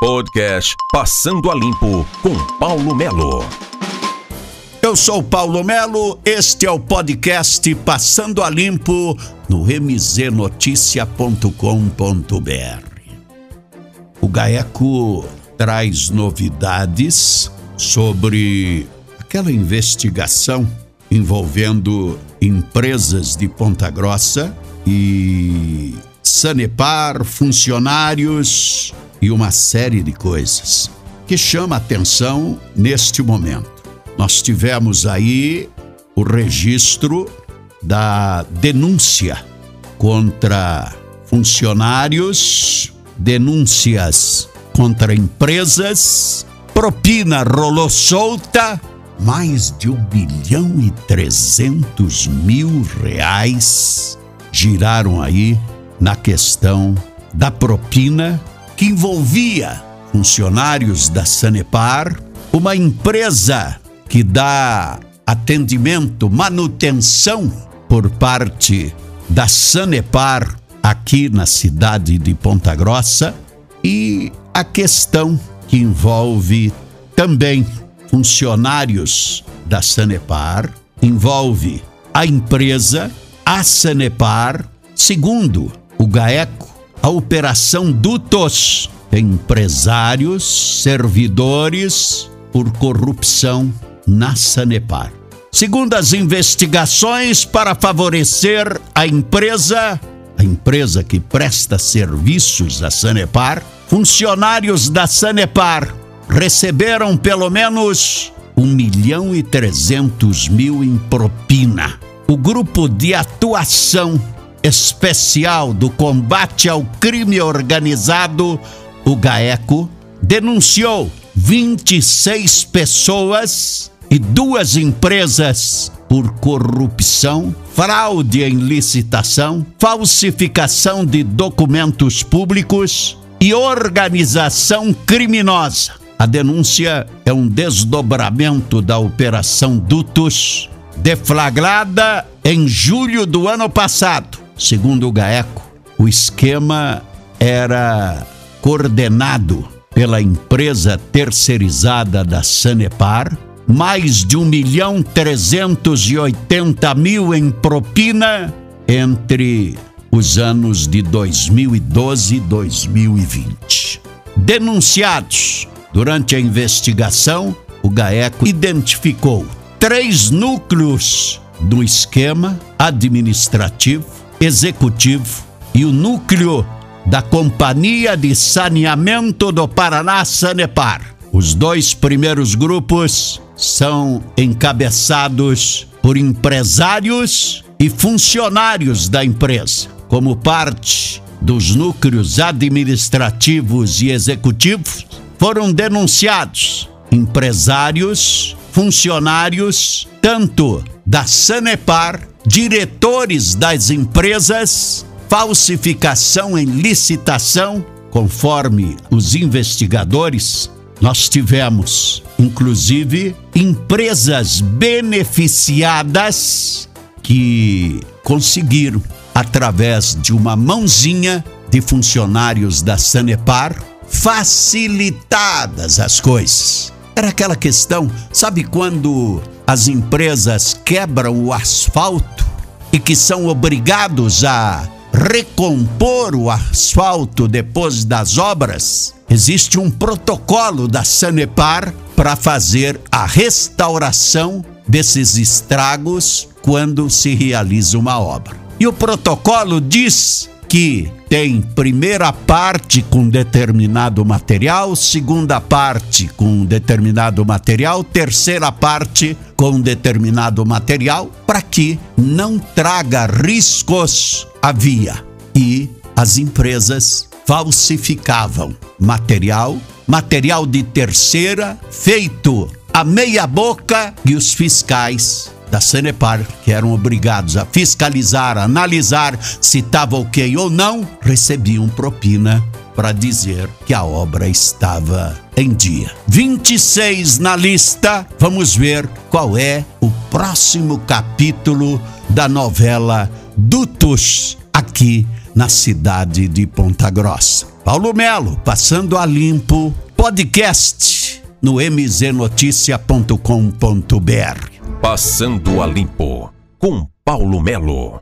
Podcast Passando a Limpo com Paulo Melo. Eu sou Paulo Melo, este é o podcast Passando a Limpo no mznoticia.com.br. O Gaeco traz novidades sobre aquela investigação envolvendo empresas de Ponta Grossa e Sanepar, funcionários e uma série de coisas que chama atenção neste momento. Nós tivemos aí o registro da denúncia contra funcionários, denúncias contra empresas, propina rolou solta, mais de um bilhão e trezentos mil reais giraram aí na questão da propina que envolvia funcionários da Sanepar, uma empresa que dá atendimento, manutenção por parte da Sanepar aqui na cidade de Ponta Grossa e a questão que envolve também funcionários da Sanepar, envolve a empresa, a Sanepar, segundo o GAECO, a Operação Dutos empresários, servidores por corrupção na Sanepar. Segundo as investigações, para favorecer a empresa, a empresa que presta serviços à Sanepar, funcionários da Sanepar receberam pelo menos um milhão e trezentos mil em propina. O grupo de atuação especial do combate ao crime organizado, o GAECO, denunciou 26 pessoas e duas empresas por corrupção, fraude em licitação, falsificação de documentos públicos e organização criminosa. A denúncia é um desdobramento da Operação Dutos, deflagrada em julho do ano passado Segundo o GAECO, o esquema era coordenado pela empresa terceirizada da Sanepar, mais de um milhão trezentos e oitenta mil em propina entre os anos de 2012 e 2020. Denunciados durante a investigação, o GAECO identificou três núcleos do esquema administrativo executivo e o núcleo da Companhia de Saneamento do Paraná Sanepar. Os dois primeiros grupos são encabeçados por empresários e funcionários da empresa, como parte dos núcleos administrativos e executivos, foram denunciados empresários, funcionários, tanto da Sanepar diretores das empresas, falsificação em licitação, conforme os investigadores, nós tivemos, inclusive, empresas beneficiadas que conseguiram, através de uma mãozinha de funcionários da Sanepar, facilitadas as coisas. Era aquela questão, sabe quando as empresas quebram o asfalto e que são obrigados a recompor o asfalto depois das obras, existe um protocolo da Sanepar para fazer a restauração desses estragos quando se realiza uma obra. E o protocolo diz que tem primeira parte com determinado material, segunda parte com determinado material, terceira parte com determinado material, para que não traga riscos à via. E as empresas falsificavam material, material de terceira, feito a meia boca, e os fiscais da Sanepar, que eram obrigados a fiscalizar, analisar se estava ok ou não, recebiam propina para dizer que a obra estava em dia. 26 na lista. Vamos ver qual é o próximo capítulo da novela Dutos aqui na cidade de Ponta Grossa. Paulo Melo, passando a limpo, podcast no mznoticia.com.br. Passando a limpo com Paulo Melo.